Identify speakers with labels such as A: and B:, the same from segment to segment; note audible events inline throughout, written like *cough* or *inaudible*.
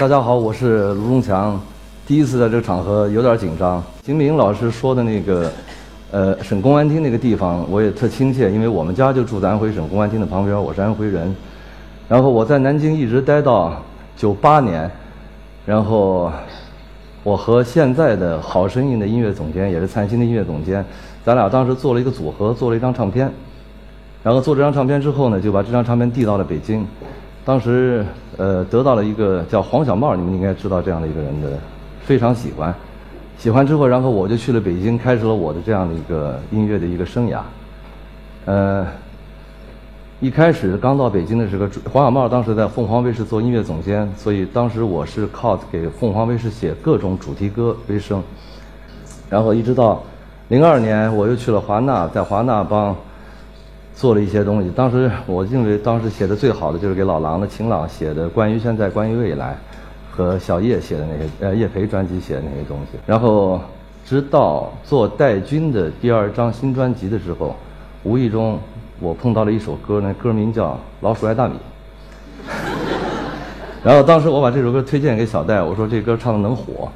A: 大家好，我是卢中强。第一次在这个场合有点紧张。金明老师说的那个，呃，省公安厅那个地方，我也特亲切，因为我们家就住在安徽省公安厅的旁边，我是安徽人。然后我在南京一直待到九八年，然后我和现在的好声音的音乐总监，也是灿星的音乐总监，咱俩当时做了一个组合，做了一张唱片。然后做这张唱片之后呢，就把这张唱片递到了北京。当时呃得到了一个叫黄小茂，你们应该知道这样的一个人的，非常喜欢。喜欢之后，然后我就去了北京，开始了我的这样的一个音乐的一个生涯。呃，一开始刚到北京的时候，黄小茂当时在凤凰卫视做音乐总监，所以当时我是靠给凤凰卫视写各种主题歌为生。然后一直到零二年，我又去了华纳，在华纳帮。做了一些东西，当时我认为当时写的最好的就是给老狼的晴朗写的关于现在关于未来，和小叶写的那些呃叶培专辑写的那些东西。然后直到做戴军的第二张新专辑的时候，无意中我碰到了一首歌，那歌名叫《老鼠爱大米》。然后当时我把这首歌推荐给小戴，我说这歌唱的能火，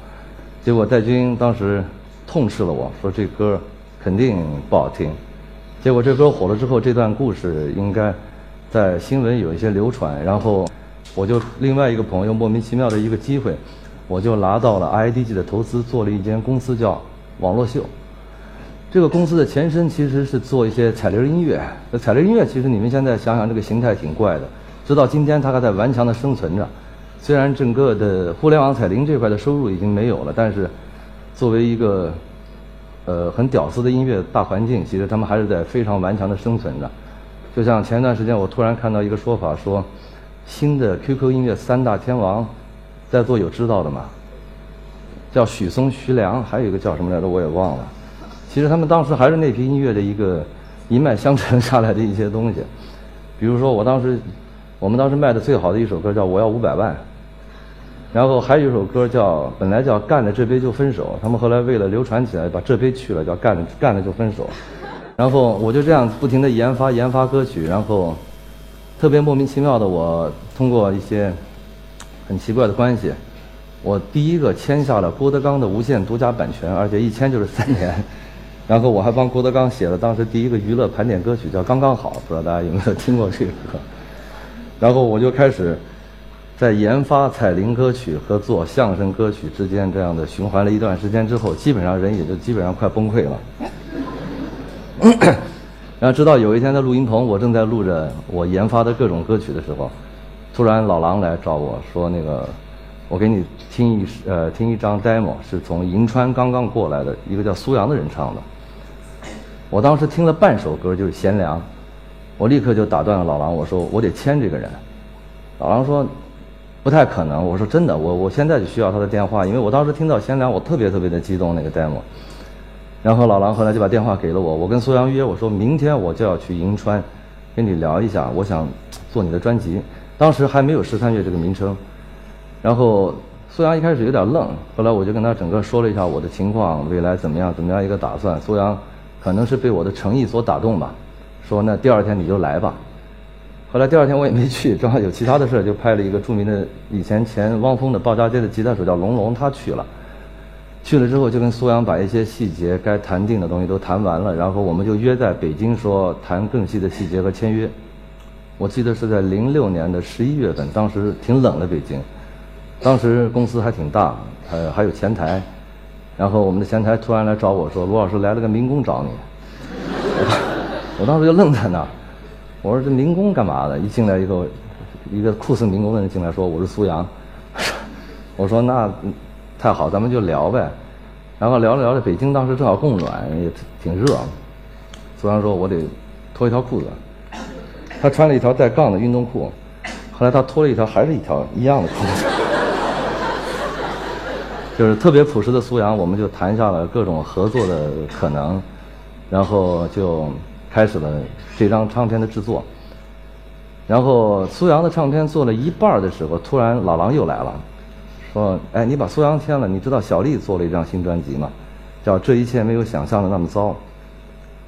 A: 结果戴军当时痛斥了我说这歌肯定不好听。结果这歌火了之后，这段故事应该在新闻有一些流传。然后我就另外一个朋友莫名其妙的一个机会，我就拿到了 IDG 的投资，做了一间公司叫网络秀。这个公司的前身其实是做一些彩铃音乐。那彩铃音乐其实你们现在想想，这个形态挺怪的。直到今天，它还在顽强的生存着。虽然整个的互联网彩铃这块的收入已经没有了，但是作为一个呃，很屌丝的音乐大环境，其实他们还是在非常顽强的生存着。就像前段时间，我突然看到一个说法，说新的 QQ 音乐三大天王，在座有知道的吗？叫许嵩、徐良，还有一个叫什么来着，我也忘了。其实他们当时还是那批音乐的一个一脉相承下来的一些东西。比如说，我当时我们当时卖的最好的一首歌叫《我要五百万》。然后还有一首歌叫本来叫干了这杯就分手，他们后来为了流传起来，把这杯去了，叫干了干了就分手。然后我就这样不停的研发研发歌曲，然后特别莫名其妙的，我通过一些很奇怪的关系，我第一个签下了郭德纲的无限独家版权，而且一签就是三年。*laughs* 然后我还帮郭德纲写了当时第一个娱乐盘点歌曲，叫《刚刚好》，不知道大家有没有听过这个歌。然后我就开始。在研发彩铃歌曲和做相声歌曲之间这样的循环了一段时间之后，基本上人也就基本上快崩溃了。*laughs* 然后直到有一天在录音棚，我正在录着我研发的各种歌曲的时候，突然老狼来找我说：“那个，我给你听一呃听一张 demo，是从银川刚刚过来的一个叫苏阳的人唱的。”我当时听了半首歌就是贤良，我立刻就打断了老狼，我说：“我得签这个人。”老狼说。不太可能，我说真的，我我现在就需要他的电话，因为我当时听到贤良，我特别特别的激动那个 demo。然后老狼后来就把电话给了我，我跟苏阳约，我说明天我就要去银川，跟你聊一下，我想做你的专辑。当时还没有十三月这个名称。然后苏阳一开始有点愣，后来我就跟他整个说了一下我的情况，未来怎么样怎么样一个打算。苏阳可能是被我的诚意所打动吧，说那第二天你就来吧。后来第二天我也没去，正好有其他的事就派了一个著名的以前前汪峰的鲍家街的吉他手叫龙龙，他去了。去了之后就跟苏阳把一些细节该谈定的东西都谈完了，然后我们就约在北京说谈更细的细节和签约。我记得是在零六年的十一月份，当时挺冷的北京，当时公司还挺大，呃还有前台，然后我们的前台突然来找我说：“卢老师来了个民工找你。”我当时就愣在那儿。我说这民工干嘛的？一进来以后，一个酷似民工的人进来说：“我是苏阳。”我说：“那太好，咱们就聊呗。”然后聊着聊着，北京当时正好供暖，也挺热。苏阳说：“我得脱一条裤子。”他穿了一条带杠的运动裤，后来他脱了一条还是一条一样的裤子。*laughs* 就是特别朴实的苏阳，我们就谈下了各种合作的可能，然后就。开始了这张唱片的制作，然后苏阳的唱片做了一半的时候，突然老狼又来了，说：“哎，你把苏阳签了，你知道小丽做了一张新专辑吗？叫《这一切没有想象的那么糟》。”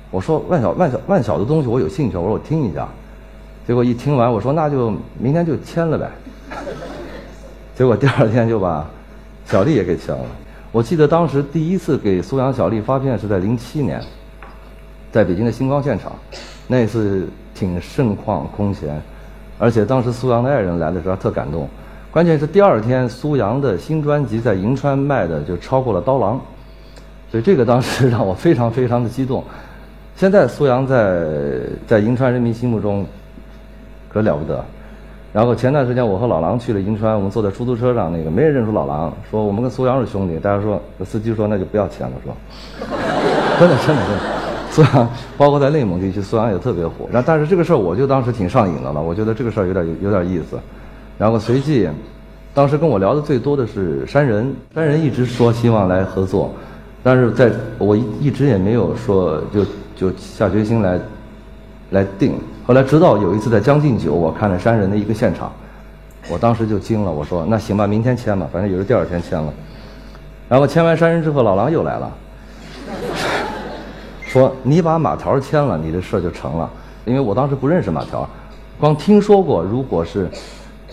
A: 我说：“万小万小万小的东西，我有兴趣。”我说：“我听一下。”结果一听完，我说：“那就明天就签了呗。” *laughs* 结果第二天就把小丽也给签了。我记得当时第一次给苏阳、小丽发片是在零七年，在北京的星光现场，那次挺盛况空前，而且当时苏阳的爱人来的时候特感动。关键是第二天苏阳的新专辑在银川卖的就超过了刀郎，所以这个当时 *laughs* 让我非常非常的激动。现在苏阳在在银川人民心目中可了不得。然后前段时间我和老狼去了银川，我们坐在出租车上，那个没人认出老狼，说我们跟苏阳是兄弟。大家说，司机说那就不要钱了，是吧？*laughs* 真的真的真的，苏阳包括在内蒙地区，苏阳也特别火。然后但是这个事儿我就当时挺上瘾的了，我觉得这个事儿有点有点意思。然后随即，当时跟我聊的最多的是山人，山人一直说希望来合作，但是在我一一直也没有说就就下决心来来定。后来直到有一次在《将进酒》，我看了山人的一个现场，我当时就惊了。我说：“那行吧，明天签吧，反正也是第二天签了。”然后签完山人之后，老狼又来了，说：“你把马条签了，你这事儿就成了。”因为我当时不认识马条，光听说过，如果是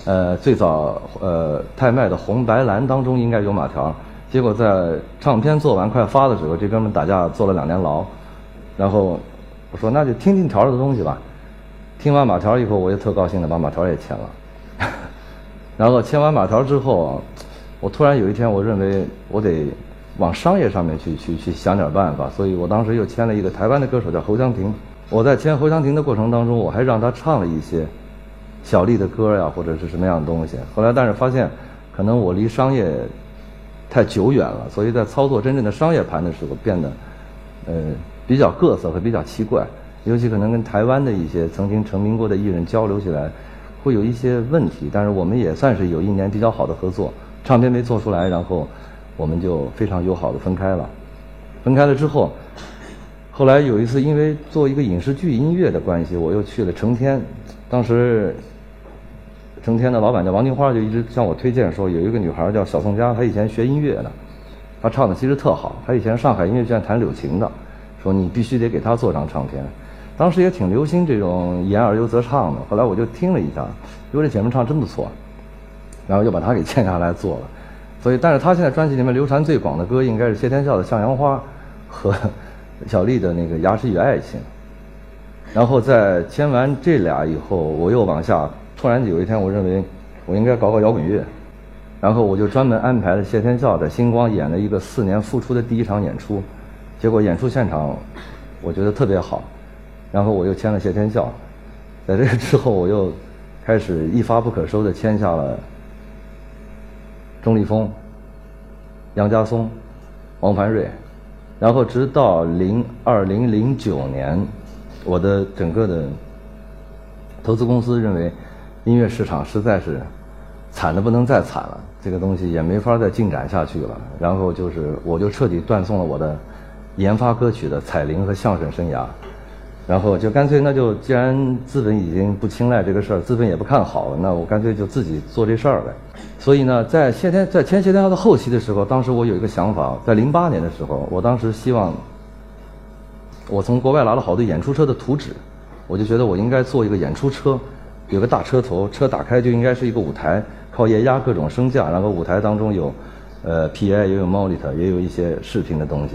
A: 呃最早呃泰麦的红白蓝当中应该有马条，结果在唱片做完快发的时候，这哥们打架坐了两年牢。然后我说：“那就听听条的东西吧。”听完马条以后，我也特高兴的把马条也签了。*laughs* 然后签完马条之后，我突然有一天，我认为我得往商业上面去去去想点办法，所以我当时又签了一个台湾的歌手叫侯湘婷。我在签侯湘婷的过程当中，我还让他唱了一些小丽的歌呀，或者是什么样的东西。后来但是发现，可能我离商业太久远了，所以在操作真正的商业盘的时候，变得呃比较各色和比较奇怪。尤其可能跟台湾的一些曾经成名过的艺人交流起来，会有一些问题。但是我们也算是有一年比较好的合作，唱片没做出来，然后我们就非常友好的分开了。分开了之后，后来有一次因为做一个影视剧音乐的关系，我又去了成天。当时成天的老板叫王金花，就一直向我推荐说有一个女孩叫小宋佳，她以前学音乐的，她唱的其实特好。她以前上海音乐剧院弹柳琴的，说你必须得给她做张唱片。当时也挺流行这种言而优则唱的，后来我就听了一下，因为这姐妹唱真不错，然后又把她给签下来做了。所以，但是他现在专辑里面流传最广的歌应该是谢天笑的《向阳花》和 *laughs* 小丽的那个《牙齿与爱情》。然后在签完这俩以后，我又往下，突然有一天我认为我应该搞搞摇滚乐，然后我就专门安排了谢天笑在星光演了一个四年复出的第一场演出，结果演出现场我觉得特别好。然后我又签了谢天笑，在这个之后，我又开始一发不可收的签下了钟立风、杨家松、王凡瑞，然后直到零二零零九年，我的整个的投资公司认为音乐市场实在是惨的不能再惨了，这个东西也没法再进展下去了，然后就是我就彻底断送了我的研发歌曲的彩铃和相声生涯。然后就干脆，那就既然资本已经不青睐这个事儿，资本也不看好，那我干脆就自己做这事儿呗。所以呢，在谢天在签谢天笑的后期的时候，当时我有一个想法，在零八年的时候，我当时希望，我从国外拿了好多演出车的图纸，我就觉得我应该做一个演出车，有个大车头，车打开就应该是一个舞台，靠液压各种升降，然后舞台当中有，呃，PA 也有 monitor，也有一些视频的东西。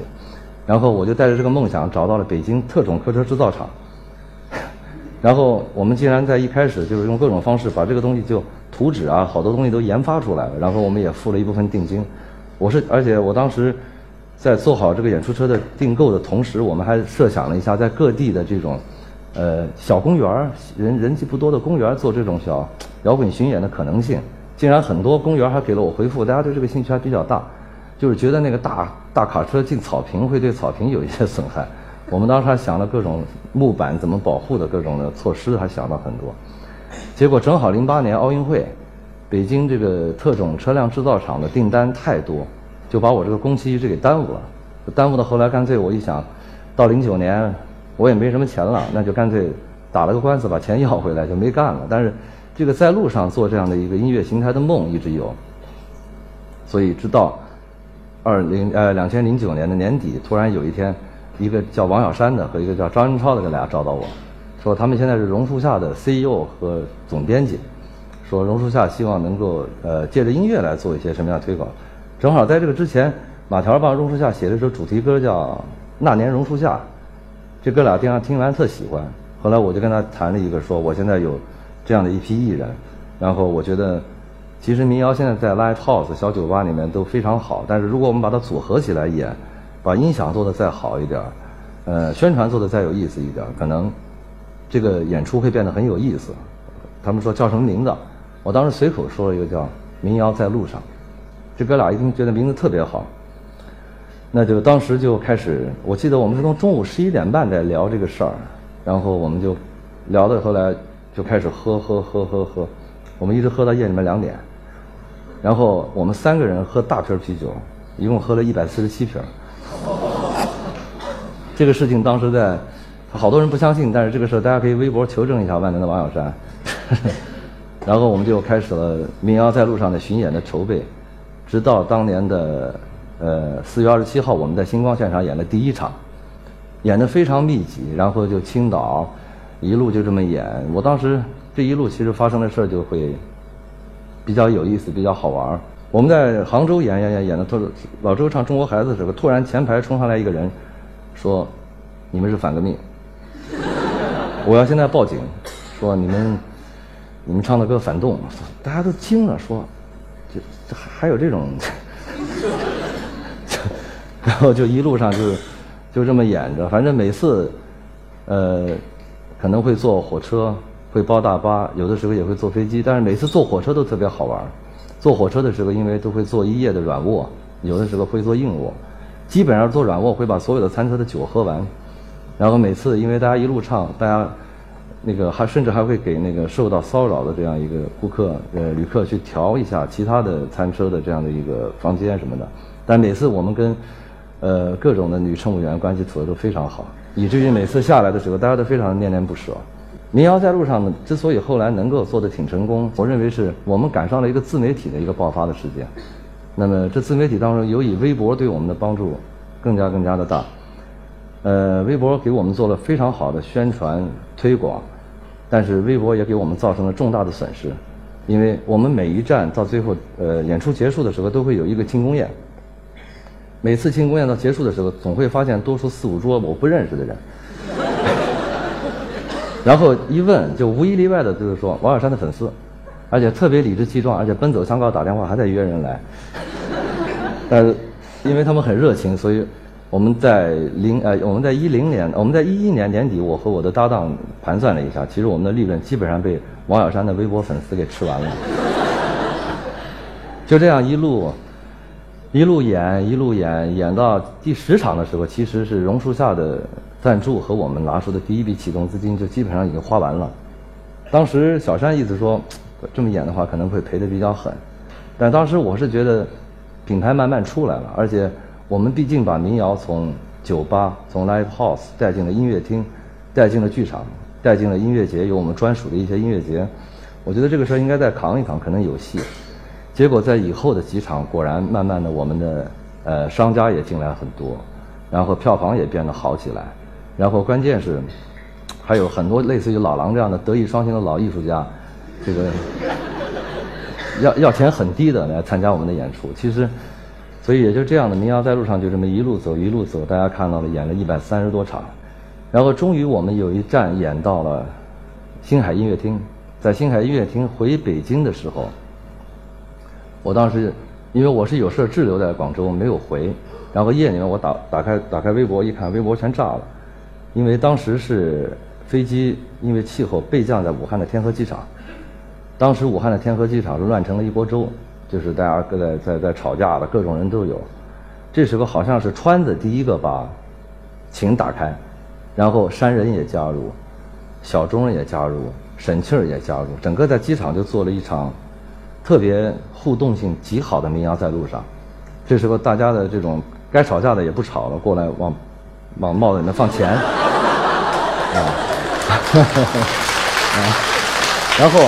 A: 然后我就带着这个梦想找到了北京特种客车制造厂，*laughs* 然后我们竟然在一开始就是用各种方式把这个东西就图纸啊，好多东西都研发出来了。然后我们也付了一部分定金。我是而且我当时在做好这个演出车的订购的同时，我们还设想了一下在各地的这种呃小公园儿人人气不多的公园做这种小摇滚巡演的可能性。竟然很多公园还给了我回复，大家对这个兴趣还比较大。就是觉得那个大大卡车进草坪会对草坪有一些损害，我们当时还想了各种木板怎么保护的各种的措施，还想了很多。结果正好零八年奥运会，北京这个特种车辆制造厂的订单太多，就把我这个工期一直给耽误了。耽误到后来，干脆我一想，到零九年我也没什么钱了，那就干脆打了个官司把钱要回来，就没干了。但是这个在路上做这样的一个音乐形态的梦一直有，所以直到。二零呃两千零九年的年底，突然有一天，一个叫王小山的和一个叫张仁超的，这俩找到我，说他们现在是榕树下的 CEO 和总编辑，说榕树下希望能够呃借着音乐来做一些什么样的推广。正好在这个之前，马条帮榕树下写了一首主题歌叫《那年榕树下》，这哥俩经常听完特喜欢。后来我就跟他谈了一个，说我现在有这样的一批艺人，然后我觉得其实民谣现在在 live house 小酒吧里面都非常好，但是如果我们把它组合起来演，把音响做得再好一点，呃，宣传做得再有意思一点，可能这个演出会变得很有意思。他们说叫什么名字？我当时随口说了一个叫《民谣在路上》。这哥俩一听觉得名字特别好，那就当时就开始。我记得我们是从中午十一点半在聊这个事儿，然后我们就聊到后来就开始喝喝喝喝喝，我们一直喝到夜里面两点，然后我们三个人喝大瓶啤酒，一共喝了一百四十七瓶。这个事情当时在，好多人不相信，但是这个事儿大家可以微博求证一下万能的王小山。*laughs* 然后我们就开始了民谣在路上的巡演的筹备，直到当年的呃四月二十七号，我们在星光现场演的第一场，演的非常密集，然后就青岛一路就这么演。我当时这一路其实发生的事儿就会比较有意思，比较好玩儿。我们在杭州演演演演的，特老周唱《中国孩子》的时候，突然前排冲上来一个人，说：“你们是反革命，我要现在报警，说你们你们唱的歌反动。”大家都惊了，说：“这这还有这种？*laughs* ”然后就一路上就就这么演着，反正每次呃可能会坐火车，会包大巴，有的时候也会坐飞机，但是每次坐火车都特别好玩。坐火车的时候，因为都会坐一夜的软卧，有的时候会坐硬卧，基本上坐软卧会把所有的餐车的酒喝完，然后每次因为大家一路唱，大家那个还甚至还会给那个受到骚扰的这样一个顾客呃旅客去调一下其他的餐车的这样的一个房间什么的，但每次我们跟呃各种的女乘务员关系处的都非常好，以至于每次下来的时候，大家都非常恋恋不舍。民谣在路上呢，之所以后来能够做得挺成功，我认为是我们赶上了一个自媒体的一个爆发的时间。那么这自媒体当中，尤以微博对我们的帮助更加更加的大。呃，微博给我们做了非常好的宣传推广，但是微博也给我们造成了重大的损失，因为我们每一站到最后，呃，演出结束的时候都会有一个庆功宴。每次庆功宴到结束的时候，总会发现多出四五桌我不认识的人。然后一问，就无一例外的就是说王小山的粉丝，而且特别理直气壮，而且奔走相告打电话还在约人来。*laughs* 呃，因为他们很热情，所以我们在零呃我们在一零年我们在一一年年底，我和我的搭档盘算了一下，其实我们的利润基本上被王小山的微博粉丝给吃完了。*laughs* 就这样一路一路演一路演演到第十场的时候，其实是榕树下的。赞助和我们拿出的第一笔启动资金就基本上已经花完了。当时小山意思说，这么演的话可能会赔的比较狠。但当时我是觉得，品牌慢慢出来了，而且我们毕竟把民谣从酒吧、从 live house 带进了音乐厅，带进了剧场，带进了音乐节，有我们专属的一些音乐节。我觉得这个事儿应该再扛一扛，可能有戏。结果在以后的几场，果然慢慢的我们的呃商家也进来很多，然后票房也变得好起来。然后关键是，还有很多类似于老狼这样的德艺双馨的老艺术家，这个要要钱很低的来参加我们的演出。其实，所以也就这样的民谣在路上就这么一路走一路走，大家看到了演了一百三十多场，然后终于我们有一站演到了星海音乐厅。在星海音乐厅回北京的时候，我当时因为我是有事滞留在广州没有回，然后夜里面我打打开打开微博一看，微博全炸了。因为当时是飞机，因为气候备降在武汉的天河机场。当时武汉的天河机场是乱成了一锅粥，就是大家在在在吵架的，各种人都有。这时候好像是川子第一个把琴打开，然后山人也加入，小钟也加入，沈庆也加入，整个在机场就做了一场特别互动性极好的民谣在路上。这时候大家的这种该吵架的也不吵了，过来往。往帽子里面放钱，啊，*laughs* 啊，然后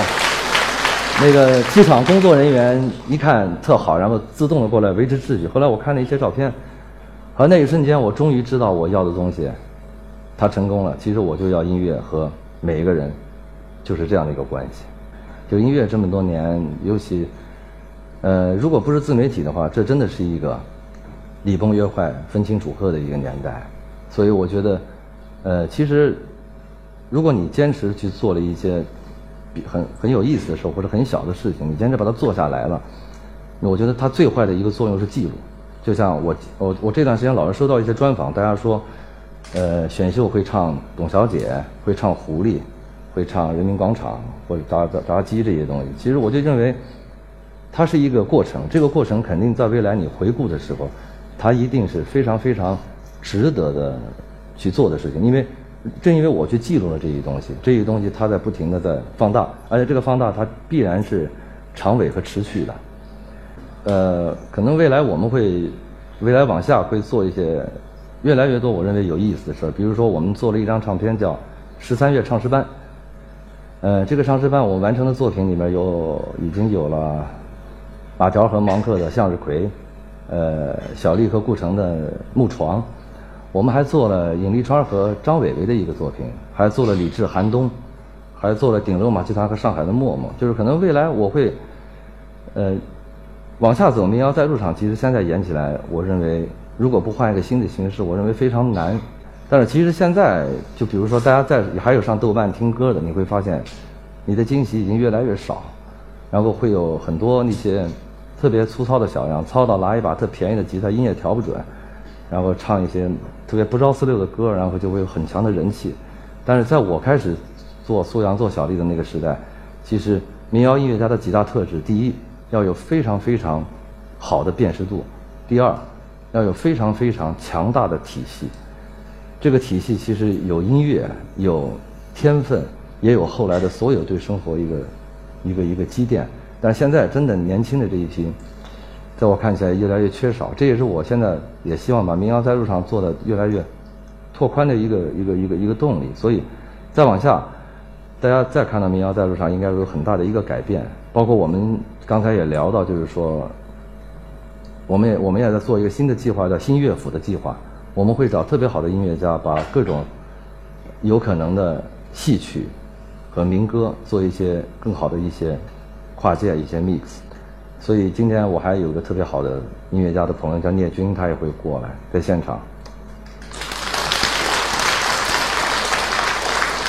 A: 那个机场工作人员一看特好，然后自动的过来维持秩序。后来我看了一些照片，和那一瞬间，我终于知道我要的东西，他成功了。其实我就要音乐和每一个人，就是这样的一个关系。就音乐这么多年，尤其，呃，如果不是自媒体的话，这真的是一个礼崩乐坏、分清主客的一个年代。所以我觉得，呃，其实如果你坚持去做了一些很很有意思的事或者很小的事情，你坚持把它做下来了，我觉得它最坏的一个作用是记录。就像我我我这段时间老是收到一些专访，大家说，呃，选秀会唱董小姐，会唱狐狸，会唱人民广场或者炸炸炸鸡这些东西。其实我就认为，它是一个过程，这个过程肯定在未来你回顾的时候，它一定是非常非常值得的去做的事情。因为正因为我去记录了这些东西，这些东西它在不停的在放大，而且这个放大它必然是长尾和持续的。呃，可能未来我们会，未来往下会做一些越来越多我认为有意思的事儿。比如说，我们做了一张唱片叫《十三月唱诗班》。呃，这个唱诗班我们完成的作品里面有已经有了马条和芒克的《向日葵》，呃，小丽和顾城的《木床》，我们还做了尹立川和张伟伟的一个作品，还做了李志、寒冬，还做了顶楼马戏团和上海的默默。就是可能未来我会，呃。往下走，民谣在路上，其实现在演起来，我认为如果不换一个新的形式，我认为非常难。但是其实现在，就比如说大家在还有上豆瓣听歌的，你会发现，你的惊喜已经越来越少，然后会有很多那些特别粗糙的小样，糙到拿一把特便宜的吉他，音也调不准，然后唱一些特别不着四六的歌，然后就会有很强的人气。但是在我开始做苏阳、做小丽的那个时代，其实民谣音乐家的几大特质，第一。要有非常非常好的辨识度，第二，要有非常非常强大的体系。这个体系其实有音乐，有天分，也有后来的所有对生活一个一个一个积淀。但是现在真的年轻的这一批，在我看起来越来越缺少。这也是我现在也希望把民谣在路上做的越来越拓宽的一个一个一个一个动力。所以再往下，大家再看到民谣在路上，应该有很大的一个改变。包括我们刚才也聊到，就是说，我们也我们也在做一个新的计划，叫新乐府的计划。我们会找特别好的音乐家，把各种有可能的戏曲和民歌做一些更好的一些跨界一些 mix。所以今天我还有个特别好的音乐家的朋友叫聂军，他也会过来在现场。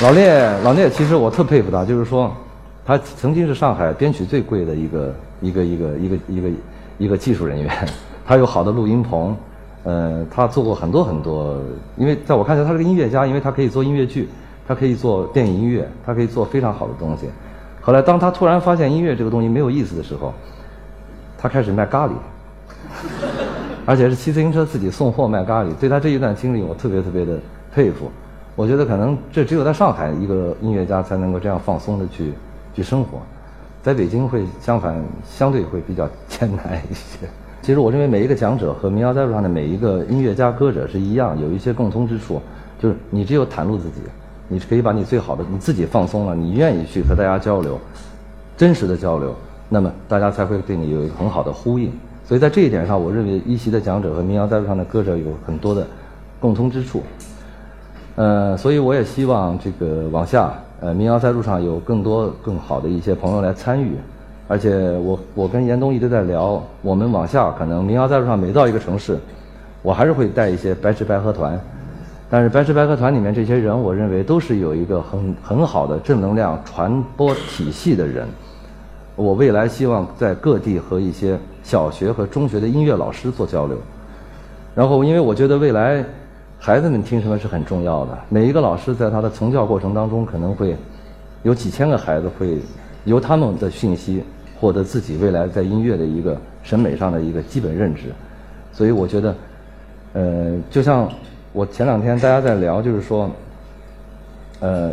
A: 老聂，老聂，其实我特佩服他，就是说。他曾经是上海编曲最贵的一个一个一个一个一个一个技术人员，*laughs* 他有好的录音棚，呃，他做过很多很多。因为在我看来，他是个音乐家，因为他可以做音乐剧，他可以做电影音乐，他可以做非常好的东西。后来，当他突然发现音乐这个东西没有意思的时候，他开始卖咖喱，而且是骑自行车自己送货卖咖喱。对他这一段经历，我特别特别的佩服。我觉得可能这只有在上海一个音乐家才能够这样放松的去。去生活，在北京会相反，相对会比较艰难一些。其实我认为每一个讲者和民谣在路上的每一个音乐家、歌者是一样，有一些共通之处，就是你只有袒露自己，你是可以把你最好的你自己放松了，你愿意去和大家交流，真实的交流，那么大家才会对你有一个很好的呼应。所以在这一点上，我认为一席的讲者和民谣在路上的歌者有很多的共通之处。呃，所以我也希望这个往下。呃，民谣在路上有更多更好的一些朋友来参与，而且我我跟严冬一直在聊，我们往下可能民谣在路上每到一个城市，我还是会带一些白吃白喝团，但是白吃白喝团里面这些人，我认为都是有一个很很好的正能量传播体系的人，我未来希望在各地和一些小学和中学的音乐老师做交流，然后因为我觉得未来。孩子们听什么是很重要的。每一个老师在他的从教过程当中，可能会有几千个孩子会由他们的讯息获得自己未来在音乐的一个审美上的一个基本认知。所以我觉得，呃，就像我前两天大家在聊，就是说，呃，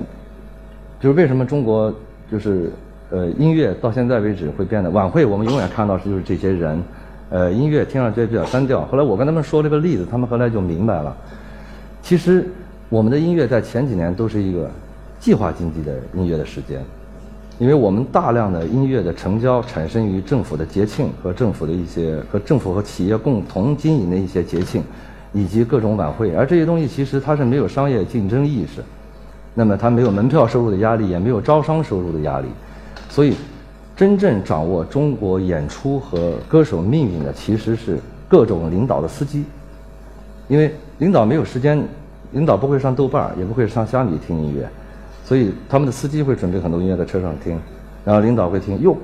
A: 就是为什么中国就是呃音乐到现在为止会变得晚会，我们永远看到是就是这些人，呃，音乐听上去比较单调。后来我跟他们说这个例子，他们后来就明白了。其实，我们的音乐在前几年都是一个计划经济的音乐的时间，因为我们大量的音乐的成交产生于政府的节庆和政府的一些和政府和企业共同经营的一些节庆，以及各种晚会，而这些东西其实它是没有商业竞争意识，那么它没有门票收入的压力，也没有招商收入的压力，所以真正掌握中国演出和歌手命运的，其实是各种领导的司机，因为领导没有时间，领导不会上豆瓣儿也不会上虾米听音乐，所以他们的司机会准备很多音乐在车上听，然后领导会听，哟，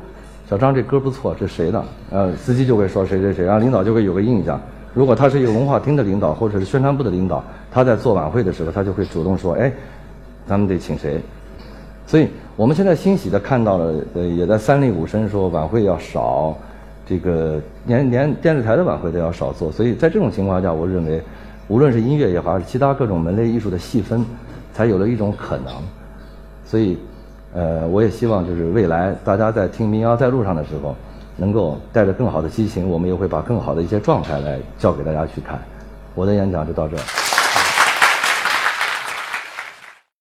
A: 小张这歌不错，这谁的？呃，司机就会说谁谁谁，然后领导就会有个印象。如果他是一个文化厅的领导或者是宣传部的领导，他在做晚会的时候，他就会主动说：“哎，咱们得请谁？”所以我们现在欣喜的看到了，呃，也在三令五申说晚会要少，这个连连电视台的晚会都要少做。所以在这种情况下，我认为，无论是音乐也好，还是其他各种门类艺术的细分，才有了一种可能。所以，呃，我也希望就是未来大家在听民谣在路上的时候。能够带着更好的激情，我们也会把更好的一些状态来教给大家去看。我的演讲就到这儿。